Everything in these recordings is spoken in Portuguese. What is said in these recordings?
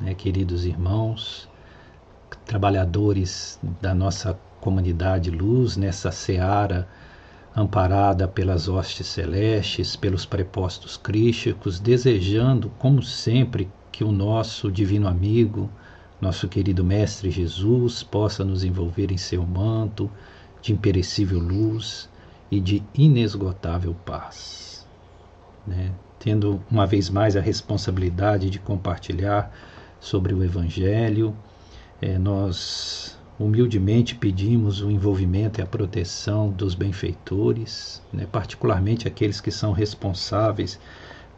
né, queridos irmãos, trabalhadores da nossa comunidade luz, nessa seara amparada pelas hostes celestes, pelos prepostos crísticos, desejando, como sempre, que o nosso divino amigo, nosso querido Mestre Jesus, possa nos envolver em seu manto de imperecível luz e de inesgotável paz. Né? Tendo uma vez mais a responsabilidade de compartilhar sobre o Evangelho, é, nós humildemente pedimos o envolvimento e a proteção dos benfeitores, né, particularmente aqueles que são responsáveis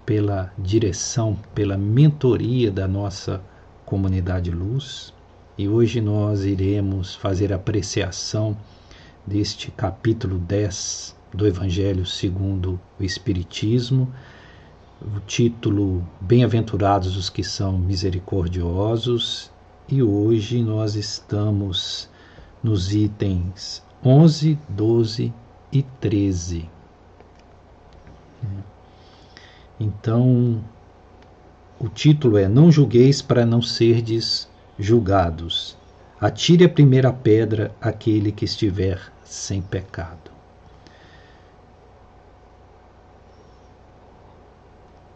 pela direção, pela mentoria da nossa comunidade luz. E hoje nós iremos fazer apreciação deste capítulo 10 do Evangelho segundo o Espiritismo. O título Bem-aventurados os que são misericordiosos e hoje nós estamos nos itens 11, 12 e 13. Então, o título é Não julgueis para não serdes julgados. Atire a primeira pedra aquele que estiver sem pecado.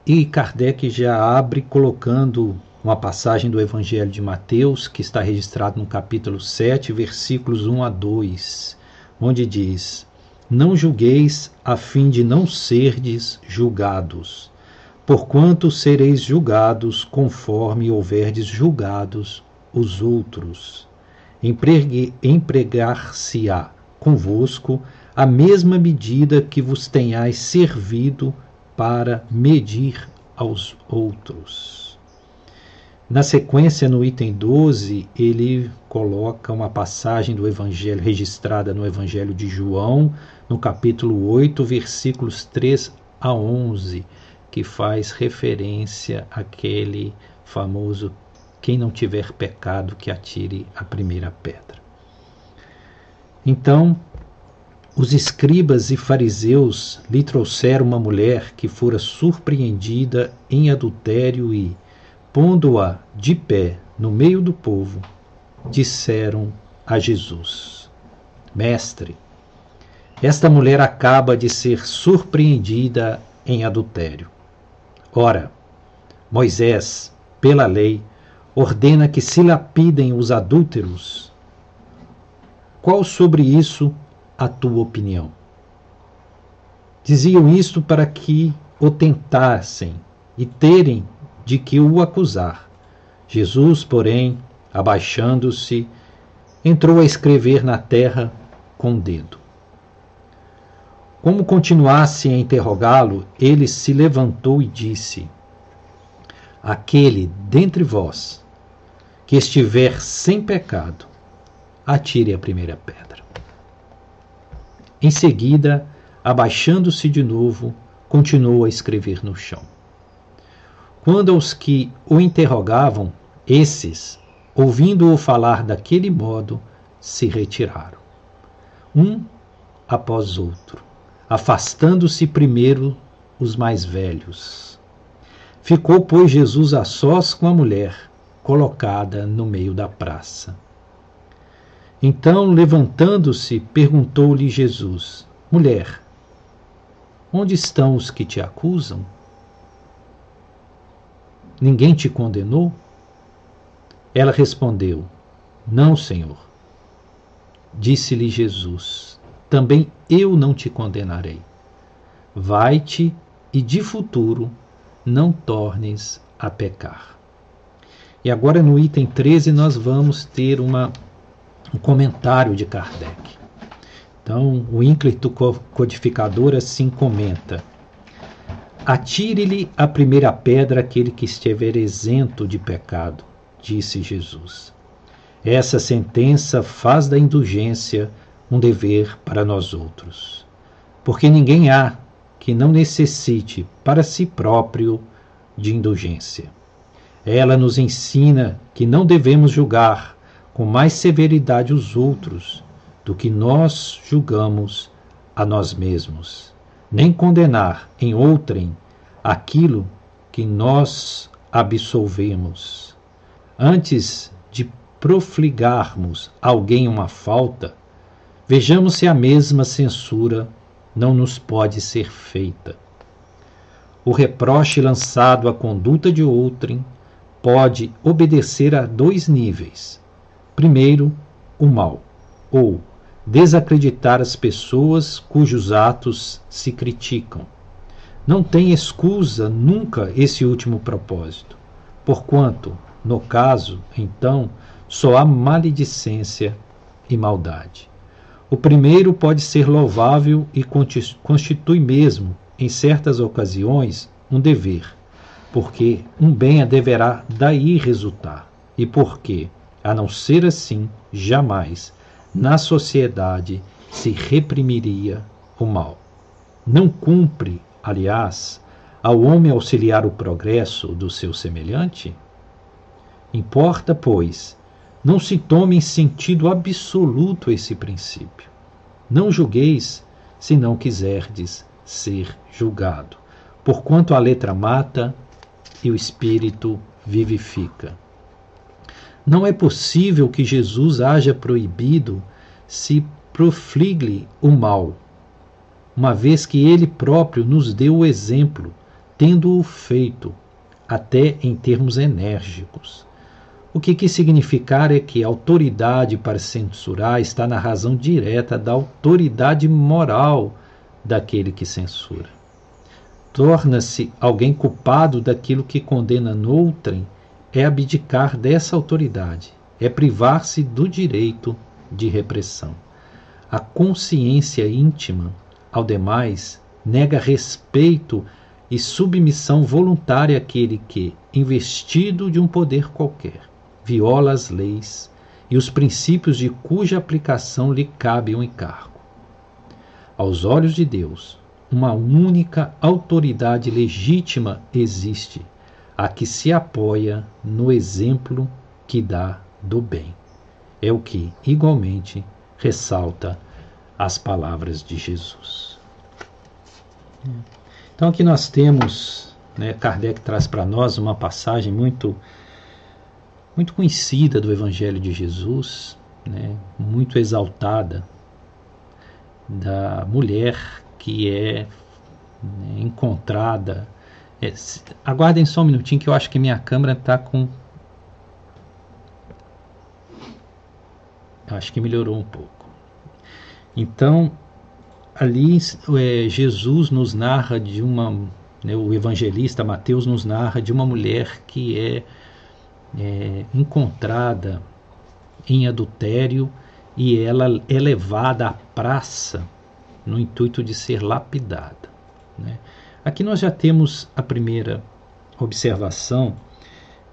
E Kardec já abre colocando uma passagem do Evangelho de Mateus, que está registrado no capítulo 7, versículos 1 a 2, onde diz: Não julgueis a fim de não serdes julgados, porquanto sereis julgados conforme houverdes julgados os outros. Empregar-se-á convosco a mesma medida que vos tenhais servido para medir aos outros. Na sequência, no item 12, ele coloca uma passagem do Evangelho registrada no Evangelho de João, no capítulo 8, versículos 3 a 11, que faz referência àquele famoso: quem não tiver pecado, que atire a primeira pedra. Então, os escribas e fariseus lhe trouxeram uma mulher que fora surpreendida em adultério e, pondo-a de pé no meio do povo, disseram a Jesus: Mestre, esta mulher acaba de ser surpreendida em adultério. Ora, Moisés, pela lei, ordena que se lapidem os adúlteros. Qual sobre isso a tua opinião? Diziam isto para que o tentassem e terem de que o acusar. Jesus, porém, abaixando-se, entrou a escrever na terra com o dedo. Como continuasse a interrogá-lo, ele se levantou e disse: Aquele dentre vós que estiver sem pecado, atire a primeira pedra. Em seguida, abaixando-se de novo, continuou a escrever no chão. Quando aos que o interrogavam, esses, ouvindo-o falar daquele modo, se retiraram, um após outro, afastando-se primeiro os mais velhos. Ficou, pois, Jesus a sós com a mulher, colocada no meio da praça. Então, levantando-se, perguntou-lhe Jesus: Mulher, onde estão os que te acusam? Ninguém te condenou? Ela respondeu: Não, Senhor. Disse-lhe Jesus: Também eu não te condenarei. Vai-te e de futuro não tornes a pecar. E agora no item 13 nós vamos ter uma, um comentário de Kardec. Então, o ínclito codificador assim comenta: Atire-lhe a primeira pedra aquele que estiver isento de pecado, disse Jesus. Essa sentença faz da indulgência um dever para nós outros, porque ninguém há que não necessite para si próprio de indulgência. Ela nos ensina que não devemos julgar com mais severidade os outros do que nós julgamos a nós mesmos nem condenar em outrem aquilo que nós absolvemos, antes de profligarmos alguém uma falta, vejamos se a mesma censura não nos pode ser feita. O reproche lançado à conduta de outrem pode obedecer a dois níveis. Primeiro, o mal, ou desacreditar as pessoas cujos atos se criticam. Não tem escusa nunca esse último propósito, porquanto, no caso, então, só há maledicência e maldade. O primeiro pode ser louvável e constitui mesmo, em certas ocasiões, um dever, porque um bem deverá daí resultar, e porque, a não ser assim, jamais na sociedade se reprimiria o mal. Não cumpre, aliás, ao homem auxiliar o progresso do seu semelhante? Importa, pois, não se tome em sentido absoluto esse princípio. Não julgueis se não quiserdes ser julgado, porquanto a letra mata e o espírito vivifica. Não é possível que Jesus haja proibido se profligue o mal, uma vez que ele próprio nos deu o exemplo, tendo-o feito, até em termos enérgicos. O que quis significar é que a autoridade para censurar está na razão direta da autoridade moral daquele que censura. Torna-se alguém culpado daquilo que condena noutrem é abdicar dessa autoridade, é privar-se do direito de repressão. A consciência íntima, ao demais, nega respeito e submissão voluntária àquele que, investido de um poder qualquer, viola as leis e os princípios de cuja aplicação lhe cabe um encargo. Aos olhos de Deus, uma única autoridade legítima existe a que se apoia no exemplo que dá do bem. É o que, igualmente, ressalta as palavras de Jesus. Então, aqui nós temos, né, Kardec traz para nós uma passagem muito, muito conhecida do Evangelho de Jesus, né, muito exaltada, da mulher que é né, encontrada é, aguardem só um minutinho que eu acho que minha câmera está com. Acho que melhorou um pouco. Então, ali é, Jesus nos narra de uma. Né, o evangelista Mateus nos narra de uma mulher que é, é encontrada em adultério e ela é levada à praça no intuito de ser lapidada. Né? Aqui nós já temos a primeira observação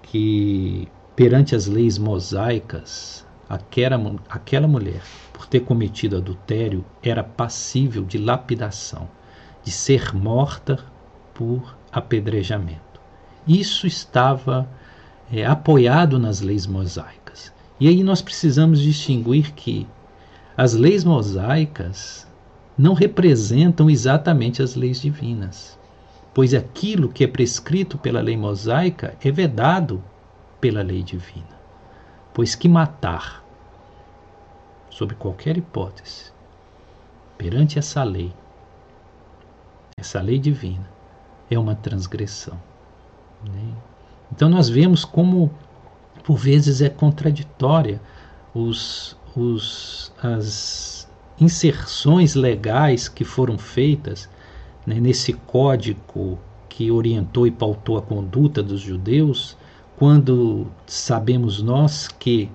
que perante as leis mosaicas, aquela, aquela mulher, por ter cometido adultério, era passível de lapidação, de ser morta por apedrejamento. Isso estava é, apoiado nas leis mosaicas. E aí nós precisamos distinguir que as leis mosaicas não representam exatamente as leis divinas pois aquilo que é prescrito pela lei mosaica é vedado pela lei divina. Pois que matar, sob qualquer hipótese, perante essa lei, essa lei divina, é uma transgressão. Né? Então nós vemos como, por vezes, é contraditória os, os, as inserções legais que foram feitas né, nesse código que orientou e pautou a conduta dos judeus, quando sabemos nós que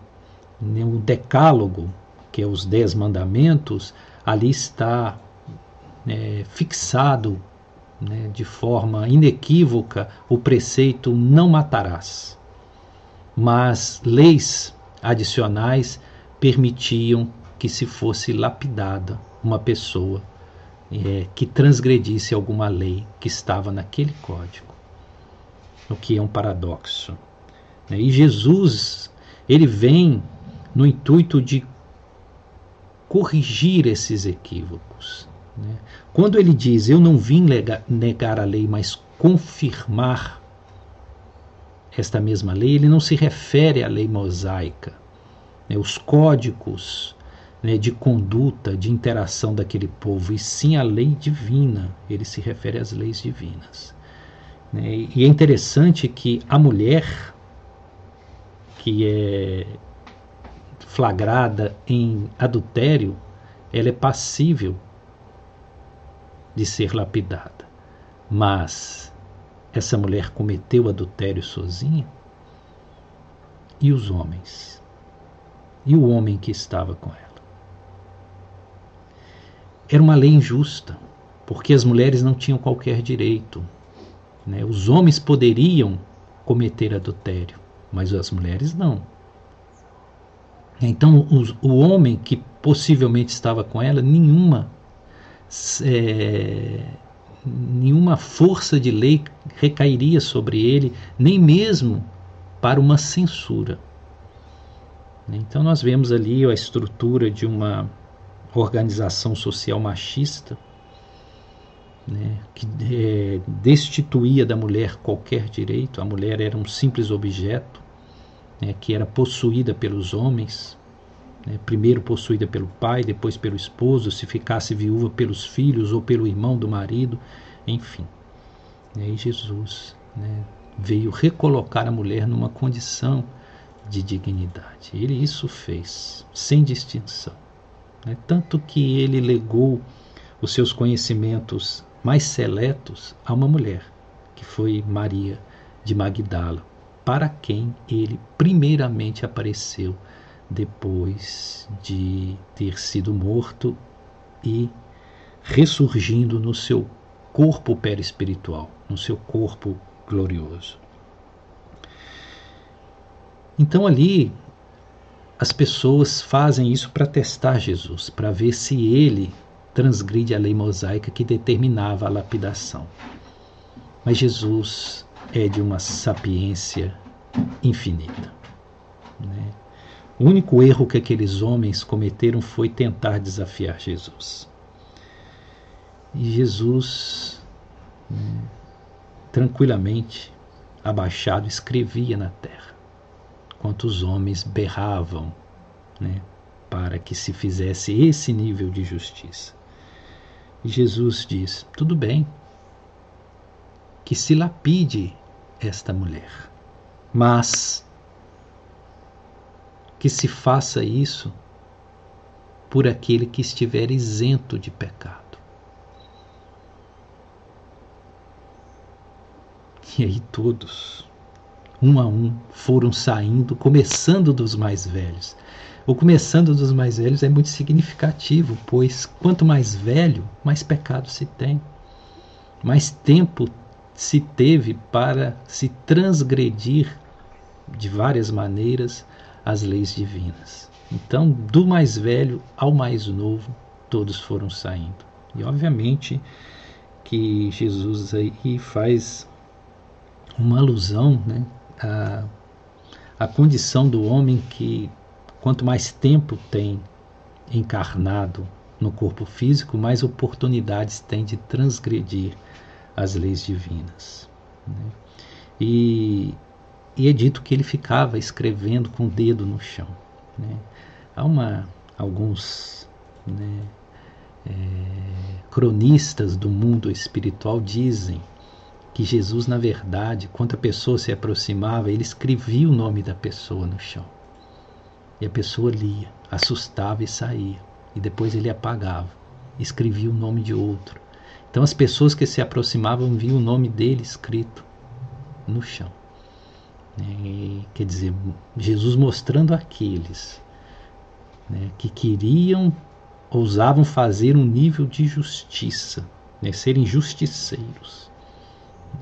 né, o decálogo, que é os dez mandamentos, ali está né, fixado né, de forma inequívoca o preceito não matarás. Mas leis adicionais permitiam que se fosse lapidada uma pessoa é, que transgredisse alguma lei que estava naquele código, o que é um paradoxo. Né? E Jesus, ele vem no intuito de corrigir esses equívocos. Né? Quando ele diz, eu não vim negar a lei, mas confirmar esta mesma lei, ele não se refere à lei mosaica, né, os códigos né, de conduta, de interação daquele povo, e sim à lei divina. Ele se refere às leis divinas. Né, e é interessante que a mulher que é flagrada em adultério, ela é passível de ser lapidada. Mas essa mulher cometeu adultério sozinha? E os homens? E o homem que estava com ela? Era uma lei injusta, porque as mulheres não tinham qualquer direito. Né? Os homens poderiam cometer adultério, mas as mulheres não. Então, o, o homem que possivelmente estava com ela, nenhuma é, nenhuma força de lei recairia sobre ele, nem mesmo para uma censura. Então nós vemos ali a estrutura de uma organização social machista, né, que é, destituía da mulher qualquer direito, a mulher era um simples objeto, né, que era possuída pelos homens, né, primeiro possuída pelo pai, depois pelo esposo, se ficasse viúva pelos filhos ou pelo irmão do marido, enfim. E aí Jesus né, veio recolocar a mulher numa condição de dignidade. Ele isso fez, sem distinção. Né? Tanto que ele legou os seus conhecimentos mais seletos a uma mulher, que foi Maria de Magdala, para quem ele primeiramente apareceu depois de ter sido morto e ressurgindo no seu corpo perispiritual, no seu corpo glorioso. Então ali as pessoas fazem isso para testar Jesus, para ver se ele transgride a lei mosaica que determinava a lapidação. Mas Jesus é de uma sapiência infinita. Né? O único erro que aqueles homens cometeram foi tentar desafiar Jesus. E Jesus, né, tranquilamente, abaixado, escrevia na terra, enquanto os homens berravam né, para que se fizesse esse nível de justiça. E Jesus diz: tudo bem, que se lapide esta mulher, mas que se faça isso por aquele que estiver isento de pecado. E aí todos, um a um, foram saindo, começando dos mais velhos. O começando dos mais velhos é muito significativo, pois quanto mais velho, mais pecado se tem, mais tempo se teve para se transgredir de várias maneiras as leis divinas. Então, do mais velho ao mais novo, todos foram saindo. E obviamente que Jesus aí faz uma alusão né, à, à condição do homem que, quanto mais tempo tem encarnado no corpo físico, mais oportunidades tem de transgredir as leis divinas. Né? E e é dito que ele ficava escrevendo com o dedo no chão. Né? Há uma, alguns né, é, cronistas do mundo espiritual dizem que Jesus, na verdade, quando a pessoa se aproximava, ele escrevia o nome da pessoa no chão. E a pessoa lia, assustava e saía. E depois ele apagava, escrevia o nome de outro. Então as pessoas que se aproximavam viam o nome dele escrito no chão. Né? Quer dizer, Jesus mostrando àqueles né, que queriam, ousavam fazer um nível de justiça, né, serem justiceiros.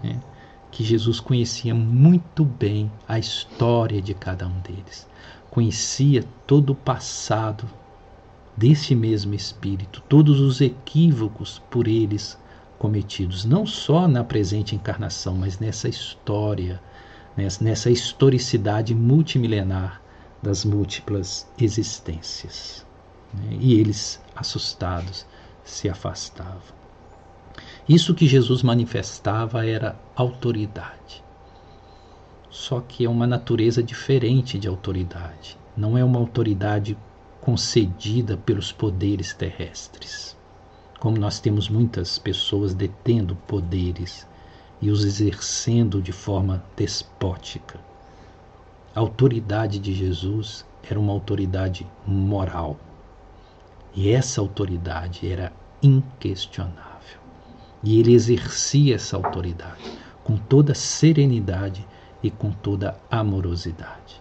Né, que Jesus conhecia muito bem a história de cada um deles, conhecia todo o passado desse mesmo Espírito, todos os equívocos por eles cometidos, não só na presente encarnação, mas nessa história nessa historicidade multimilenar das múltiplas existências. Né? E eles, assustados, se afastavam. Isso que Jesus manifestava era autoridade. só que é uma natureza diferente de autoridade. Não é uma autoridade concedida pelos poderes terrestres. Como nós temos muitas pessoas detendo poderes e os exercendo de forma despótica. A autoridade de Jesus era uma autoridade moral. E essa autoridade era inquestionável. E ele exercia essa autoridade com toda serenidade e com toda amorosidade.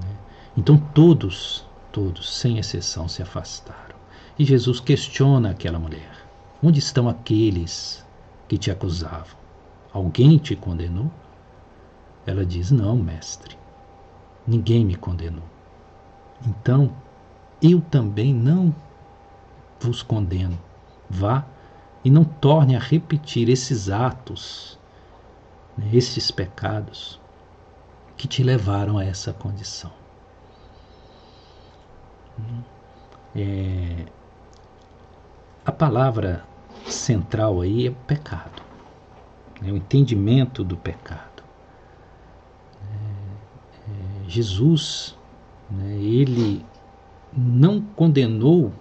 Né? Então todos, todos, sem exceção, se afastaram. E Jesus questiona aquela mulher: Onde estão aqueles que te acusavam? Alguém te condenou? Ela diz: Não, mestre, ninguém me condenou. Então, eu também não vos condeno. Vá e não torne a repetir esses atos, né, esses pecados que te levaram a essa condição. É, a palavra central aí é pecado, é o entendimento do pecado. É, é, Jesus, né, ele não condenou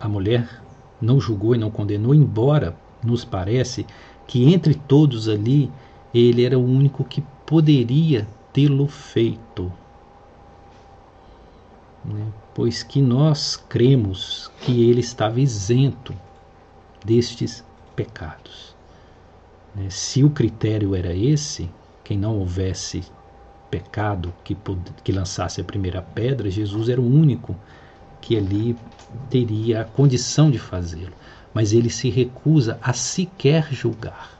a mulher, não julgou e não condenou, embora nos parece que entre todos ali ele era o único que poderia tê-lo feito. Né? Pois que nós cremos que ele estava isento destes pecados. Né? Se o critério era esse, quem não houvesse pecado que, que lançasse a primeira pedra, Jesus era o único que ali teria a condição de fazê-lo. Mas ele se recusa a sequer julgar.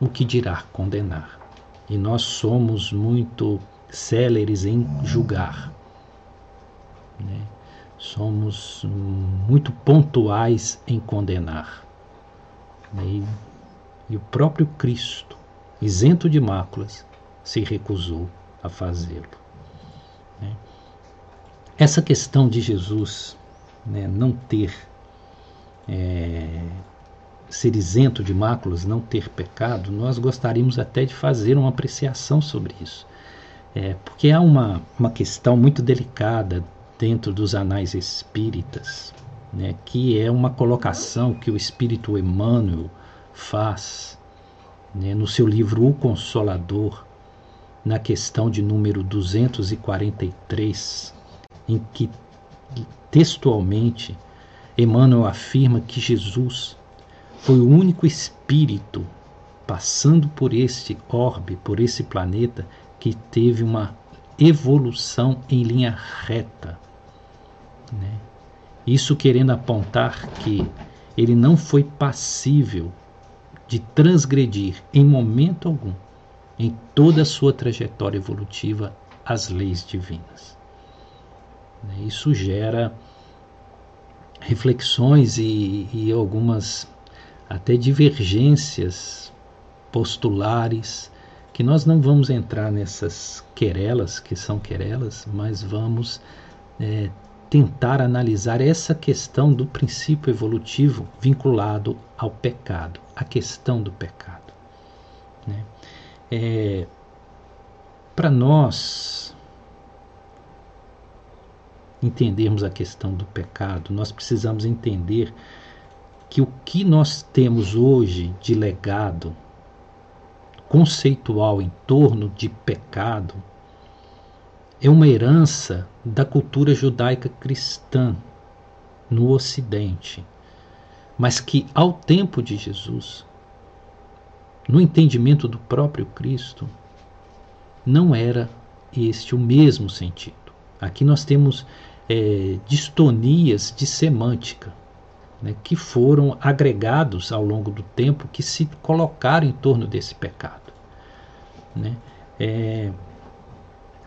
O que dirá condenar? E nós somos muito céleres em julgar. Né? Somos muito pontuais em condenar. Né? E, e o próprio Cristo, isento de máculas, se recusou a fazê-lo. Essa questão de Jesus né, não ter, é, ser isento de máculas, não ter pecado, nós gostaríamos até de fazer uma apreciação sobre isso. É, porque há uma, uma questão muito delicada dentro dos anais espíritas, né, que é uma colocação que o espírito Emmanuel faz né, no seu livro O Consolador, na questão de número 243, em que textualmente Emmanuel afirma que Jesus foi o único espírito passando por este orbe, por esse planeta, que teve uma evolução em linha reta. Né? Isso querendo apontar que ele não foi passível de transgredir em momento algum em toda a sua trajetória evolutiva as leis divinas. Né, isso gera reflexões e, e algumas até divergências postulares que nós não vamos entrar nessas querelas, que são querelas, mas vamos é, tentar analisar essa questão do princípio evolutivo vinculado ao pecado, a questão do pecado. Né? É, Para nós entendermos a questão do pecado, nós precisamos entender que o que nós temos hoje de legado conceitual em torno de pecado é uma herança da cultura judaica cristã no Ocidente, mas que ao tempo de Jesus no entendimento do próprio Cristo, não era este o mesmo sentido. Aqui nós temos é, distonias de semântica né, que foram agregados ao longo do tempo que se colocaram em torno desse pecado. Né? É,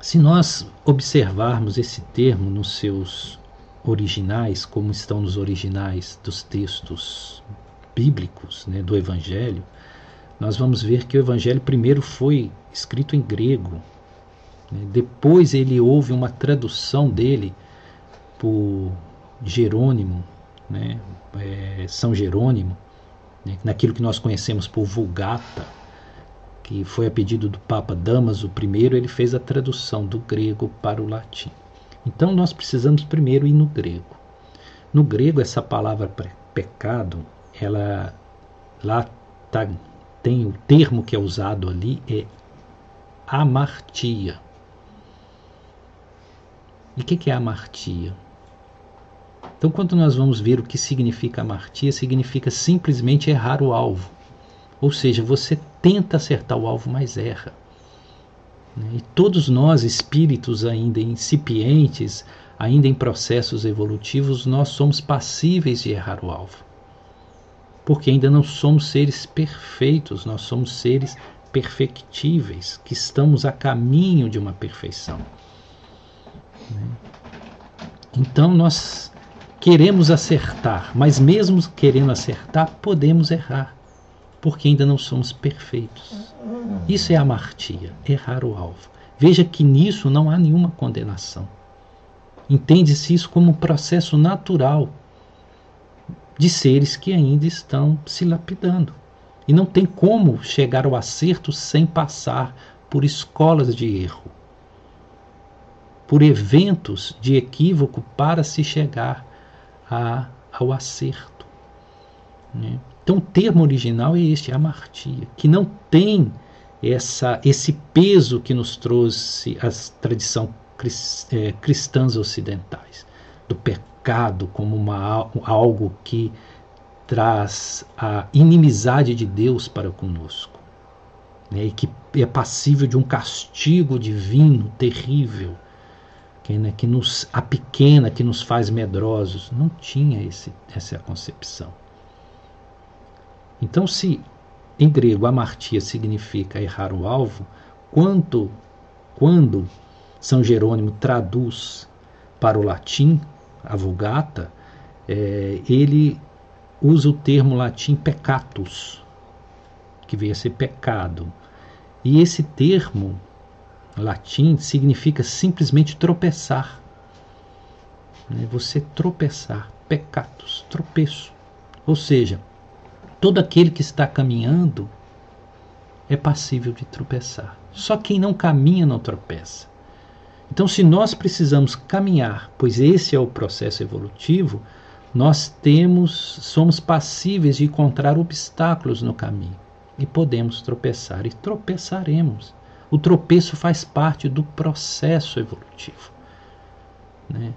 se nós observarmos esse termo nos seus originais, como estão nos originais dos textos bíblicos né, do Evangelho, nós vamos ver que o Evangelho primeiro foi escrito em grego, né? depois ele houve uma tradução dele por Jerônimo, né? É, São Jerônimo, né? naquilo que nós conhecemos por Vulgata, que foi a pedido do Papa Damaso I, ele fez a tradução do grego para o latim. Então nós precisamos primeiro ir no grego. No grego essa palavra pecado, ela lá tá, tem o termo que é usado ali é amartia. E o que, que é amartia? Então, quando nós vamos ver o que significa amartia, significa simplesmente errar o alvo. Ou seja, você tenta acertar o alvo, mas erra. E todos nós, espíritos ainda incipientes, ainda em processos evolutivos, nós somos passíveis de errar o alvo. Porque ainda não somos seres perfeitos, nós somos seres perfectíveis, que estamos a caminho de uma perfeição. Né? Então nós queremos acertar, mas mesmo querendo acertar, podemos errar porque ainda não somos perfeitos. Isso é amartia, errar o alvo. Veja que nisso não há nenhuma condenação. Entende-se isso como um processo natural de seres que ainda estão se lapidando. E não tem como chegar ao acerto sem passar por escolas de erro, por eventos de equívoco para se chegar a, ao acerto. Né? Então, o termo original é este, amartia, que não tem essa, esse peso que nos trouxe a tradição é, cristãs ocidentais, do pecado como uma, algo que traz a inimizade de Deus para conosco, né, e que é passível de um castigo divino terrível, que, né, que nos a pequena, que nos faz medrosos. Não tinha esse, essa concepção. Então, se em grego amartia significa errar o alvo, quanto quando São Jerônimo traduz para o latim a Vulgata, é, ele usa o termo latim peccatus, que veio a ser pecado. E esse termo latim significa simplesmente tropeçar. Né? Você tropeçar, peccatus, tropeço. Ou seja, Todo aquele que está caminhando é passível de tropeçar. Só quem não caminha não tropeça. Então, se nós precisamos caminhar, pois esse é o processo evolutivo, nós temos, somos passíveis de encontrar obstáculos no caminho e podemos tropeçar e tropeçaremos. O tropeço faz parte do processo evolutivo. Né?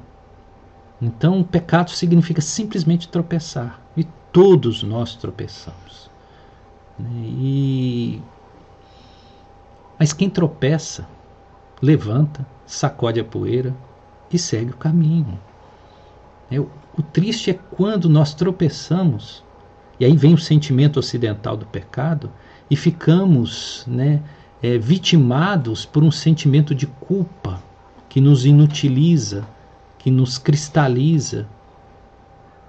Então, pecado significa simplesmente tropeçar. E todos nós tropeçamos. Né? E... Mas quem tropeça, levanta, sacode a poeira e segue o caminho. É, o triste é quando nós tropeçamos, e aí vem o sentimento ocidental do pecado, e ficamos né, é, vitimados por um sentimento de culpa que nos inutiliza, que nos cristaliza.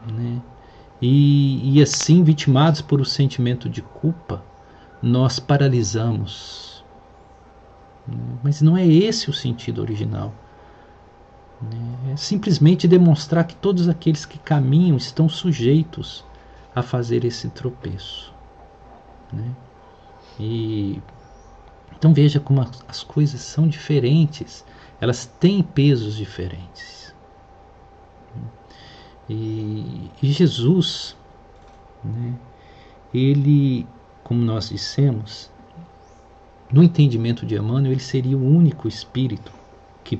Né? E, e assim, vitimados por o sentimento de culpa, nós paralisamos. Mas não é esse o sentido original. É simplesmente demonstrar que todos aqueles que caminham estão sujeitos a fazer esse tropeço. Né? E então veja como as coisas são diferentes, elas têm pesos diferentes. E, e Jesus, né, ele, como nós dissemos, no entendimento de Emmanuel, ele seria o único espírito que,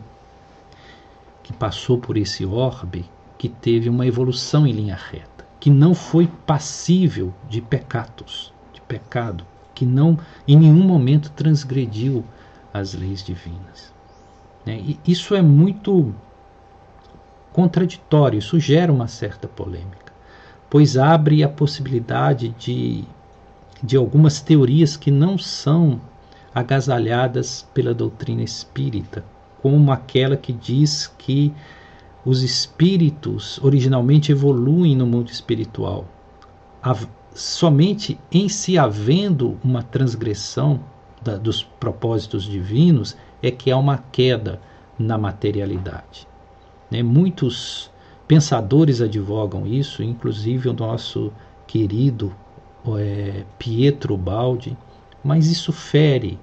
que passou por esse orbe que teve uma evolução em linha reta, que não foi passível de pecados, de pecado, que não em nenhum momento transgrediu as leis divinas. Né? E isso é muito contraditório, isso gera uma certa polêmica, pois abre a possibilidade de, de algumas teorias que não são agasalhadas pela doutrina espírita, como aquela que diz que os espíritos originalmente evoluem no mundo espiritual. Somente em se havendo uma transgressão da, dos propósitos divinos é que há uma queda na materialidade. Né? Muitos pensadores advogam isso, inclusive o nosso querido é, Pietro Baldi, mas isso fere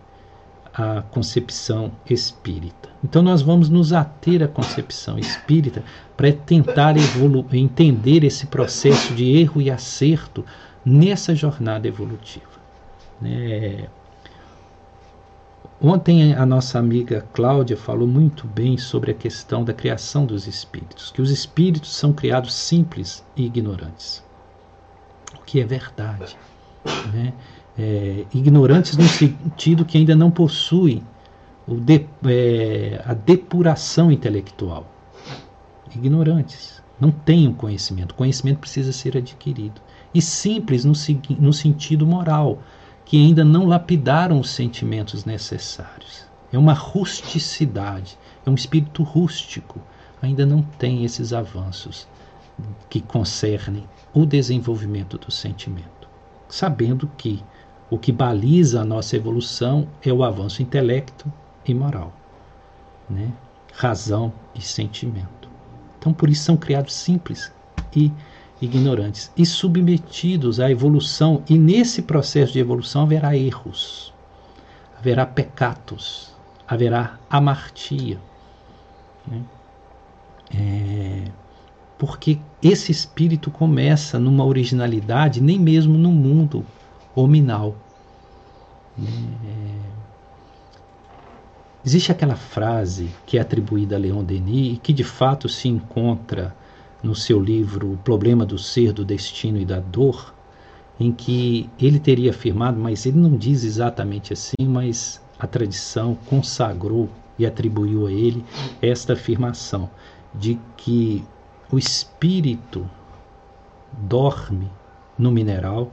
a concepção espírita. Então nós vamos nos ater à concepção espírita para tentar entender esse processo de erro e acerto nessa jornada evolutiva. É... Ontem a nossa amiga Cláudia falou muito bem sobre a questão da criação dos espíritos, que os espíritos são criados simples e ignorantes, o que é verdade. Né? É, ignorantes no sentido que ainda não possuem de, é, a depuração intelectual. Ignorantes, não têm o conhecimento. O conhecimento precisa ser adquirido. E simples no, no sentido moral, que ainda não lapidaram os sentimentos necessários. É uma rusticidade, é um espírito rústico, ainda não tem esses avanços que concernem o desenvolvimento do sentimento, sabendo que o que baliza a nossa evolução é o avanço intelecto e moral, né? razão e sentimento. Então, por isso são criados simples e ignorantes e submetidos à evolução, e nesse processo de evolução haverá erros, haverá pecados, haverá amartia. Né? É, porque esse espírito começa numa originalidade, nem mesmo no mundo hominal. É, existe aquela frase que é atribuída a Leon Denis e que de fato se encontra no seu livro O Problema do Ser, do Destino e da Dor, em que ele teria afirmado, mas ele não diz exatamente assim, mas a tradição consagrou e atribuiu a ele esta afirmação de que o espírito dorme no mineral,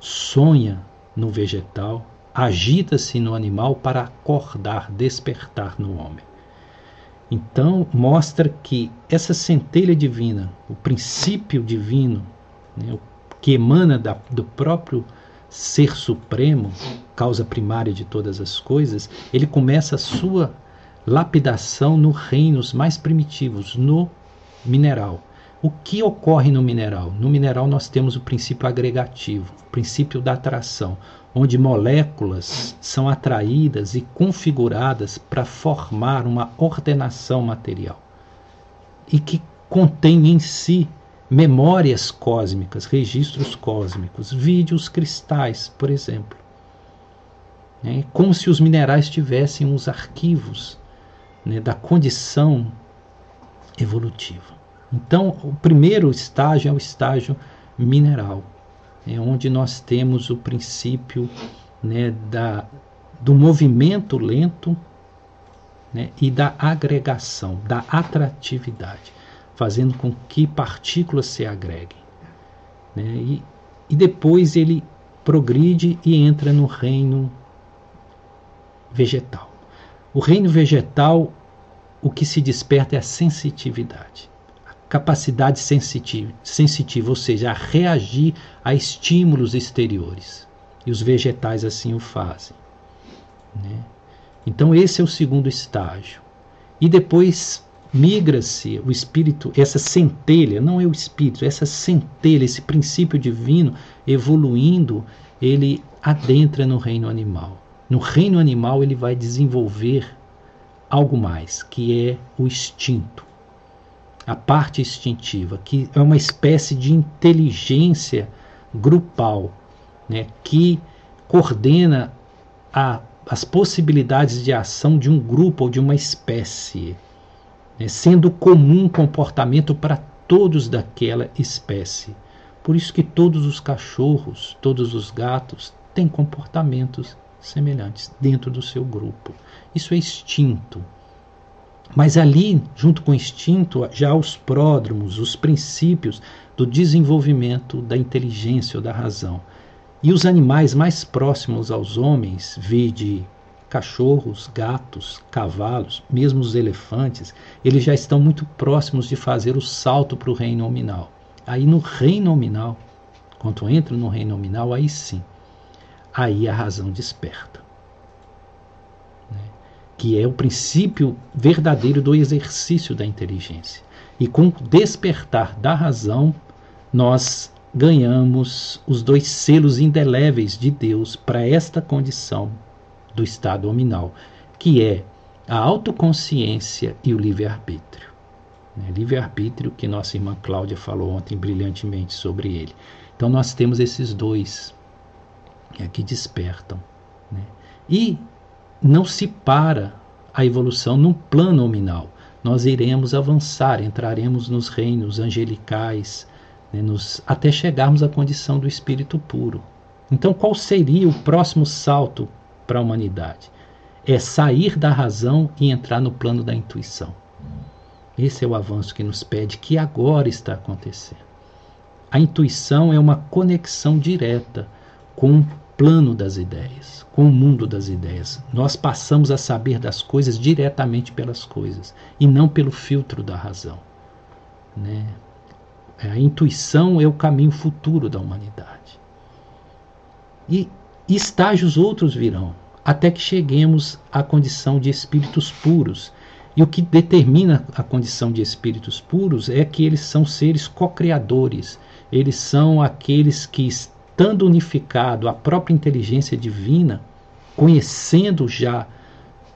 sonha no vegetal, agita-se no animal para acordar, despertar no homem. Então, mostra que essa centelha divina, o princípio divino, né, que emana da, do próprio Ser Supremo, causa primária de todas as coisas, ele começa a sua lapidação nos reinos mais primitivos, no mineral. O que ocorre no mineral? No mineral nós temos o princípio agregativo, o princípio da atração, onde moléculas são atraídas e configuradas para formar uma ordenação material e que contém em si memórias cósmicas, registros cósmicos, vídeos cristais, por exemplo. É como se os minerais tivessem os arquivos né, da condição evolutiva. Então, o primeiro estágio é o estágio mineral é onde nós temos o princípio né, da, do movimento lento né, e da agregação, da atratividade, fazendo com que partículas se agreguem. Né, e, e depois ele progride e entra no reino vegetal. O reino vegetal, o que se desperta é a sensitividade capacidade sensitiva, ou seja, a reagir a estímulos exteriores. E os vegetais assim o fazem. Né? Então, esse é o segundo estágio. E depois migra-se o espírito, essa centelha, não é o espírito, essa centelha, esse princípio divino evoluindo, ele adentra no reino animal. No reino animal, ele vai desenvolver algo mais, que é o instinto a parte instintiva, que é uma espécie de inteligência grupal, né, que coordena a, as possibilidades de ação de um grupo ou de uma espécie, né, sendo comum comportamento para todos daquela espécie. Por isso que todos os cachorros, todos os gatos têm comportamentos semelhantes dentro do seu grupo. Isso é instinto. Mas ali, junto com o instinto, já os pródromos, os princípios do desenvolvimento da inteligência ou da razão. E os animais mais próximos aos homens, vide cachorros, gatos, cavalos, mesmo os elefantes, eles já estão muito próximos de fazer o salto para o reino nominal. Aí no reino nominal, quando entra no reino nominal, aí sim, aí a razão desperta que é o princípio verdadeiro do exercício da inteligência. E com o despertar da razão, nós ganhamos os dois selos indeléveis de Deus para esta condição do estado nominal, que é a autoconsciência e o livre-arbítrio. Né? Livre-arbítrio que nossa irmã Cláudia falou ontem brilhantemente sobre ele. Então nós temos esses dois é, que despertam. Né? E não se para a evolução num plano nominal. Nós iremos avançar, entraremos nos reinos angelicais, né, nos, até chegarmos à condição do espírito puro. Então, qual seria o próximo salto para a humanidade? É sair da razão e entrar no plano da intuição. Esse é o avanço que nos pede, que agora está acontecendo. A intuição é uma conexão direta com plano das ideias, com o mundo das ideias. Nós passamos a saber das coisas diretamente pelas coisas e não pelo filtro da razão. Né? A intuição é o caminho futuro da humanidade. E estágios outros virão, até que cheguemos à condição de espíritos puros. E o que determina a condição de espíritos puros é que eles são seres co-criadores, eles são aqueles que estando unificado à própria inteligência divina, conhecendo já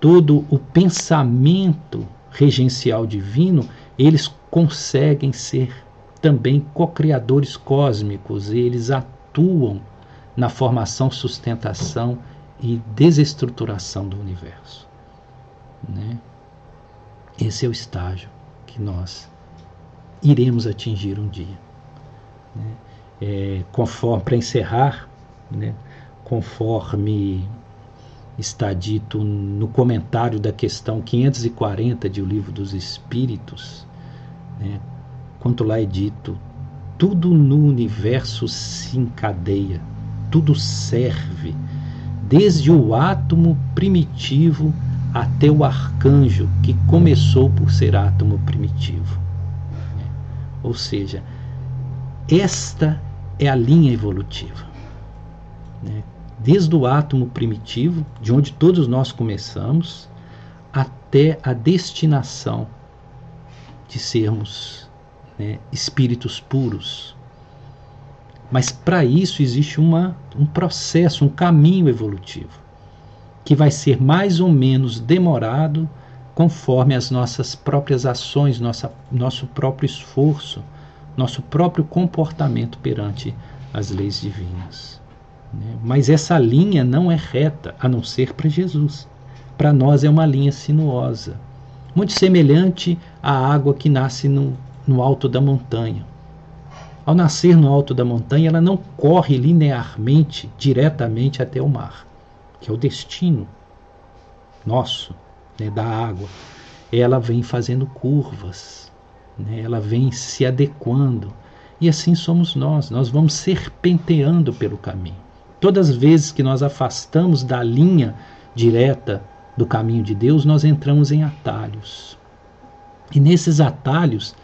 todo o pensamento regencial divino, eles conseguem ser também co-criadores cósmicos, eles atuam na formação, sustentação e desestruturação do universo. Né? Esse é o estágio que nós iremos atingir um dia. Né? É, conforme para encerrar, né, conforme está dito no comentário da questão 540 de O Livro dos Espíritos, né, quanto lá é dito, tudo no universo se encadeia, tudo serve, desde o átomo primitivo até o arcanjo que começou por ser átomo primitivo. Ou seja, esta é a linha evolutiva. Né? Desde o átomo primitivo, de onde todos nós começamos, até a destinação de sermos né, espíritos puros. Mas para isso existe uma, um processo, um caminho evolutivo, que vai ser mais ou menos demorado conforme as nossas próprias ações, nossa, nosso próprio esforço nosso próprio comportamento perante as leis divinas. Né? Mas essa linha não é reta, a não ser para Jesus. Para nós é uma linha sinuosa, muito semelhante à água que nasce no, no alto da montanha. Ao nascer no alto da montanha, ela não corre linearmente, diretamente até o mar, que é o destino nosso, né, da água. Ela vem fazendo curvas, né? ela vem se adequando. E assim somos nós, nós vamos serpenteando pelo caminho. Todas as vezes que nós afastamos da linha direta do caminho de Deus, nós entramos em atalhos. E nesses atalhos,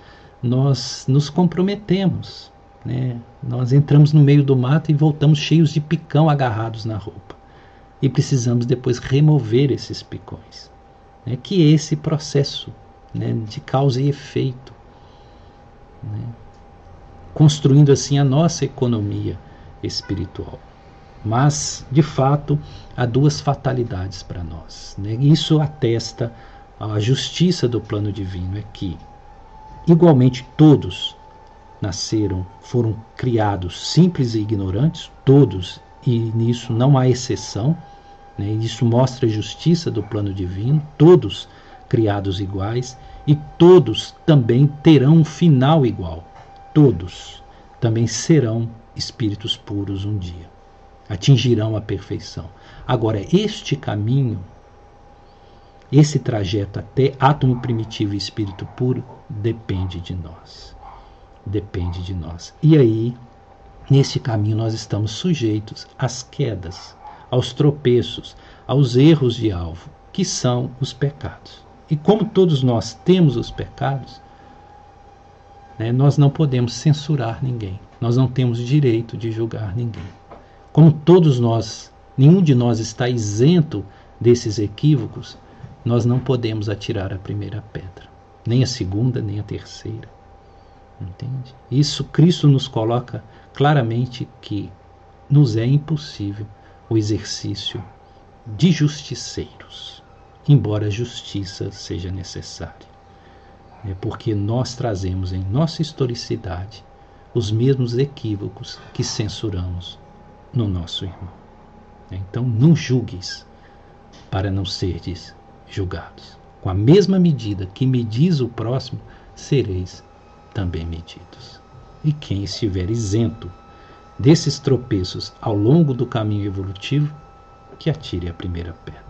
nós nos comprometemos. Né? Nós entramos no meio do mato e voltamos cheios de picão agarrados na roupa. E precisamos depois remover esses picões. Né? Que é esse processo né? de causa e efeito né? construindo assim a nossa economia espiritual. Mas, de fato, há duas fatalidades para nós. Né? Isso atesta a justiça do plano divino: é que, igualmente, todos nasceram, foram criados simples e ignorantes, todos, e nisso não há exceção. Né? Isso mostra a justiça do plano divino, todos criados iguais e todos também terão um final igual. Todos também serão espíritos puros um dia. Atingirão a perfeição. Agora, este caminho, esse trajeto até átomo primitivo e espírito puro, depende de nós. Depende de nós. E aí, nesse caminho, nós estamos sujeitos às quedas, aos tropeços, aos erros de alvo, que são os pecados. E como todos nós temos os pecados, né, nós não podemos censurar ninguém. Nós não temos direito de julgar ninguém. Como todos nós, nenhum de nós está isento desses equívocos, nós não podemos atirar a primeira pedra, nem a segunda, nem a terceira. Entende? Isso Cristo nos coloca claramente que nos é impossível o exercício de justiceiros, embora a justiça seja necessária. É porque nós trazemos em nossa historicidade os mesmos equívocos que censuramos no nosso irmão. Então não julgues para não serdes julgados. Com a mesma medida que medis o próximo, sereis também medidos. E quem estiver isento desses tropeços ao longo do caminho evolutivo, que atire a primeira pedra.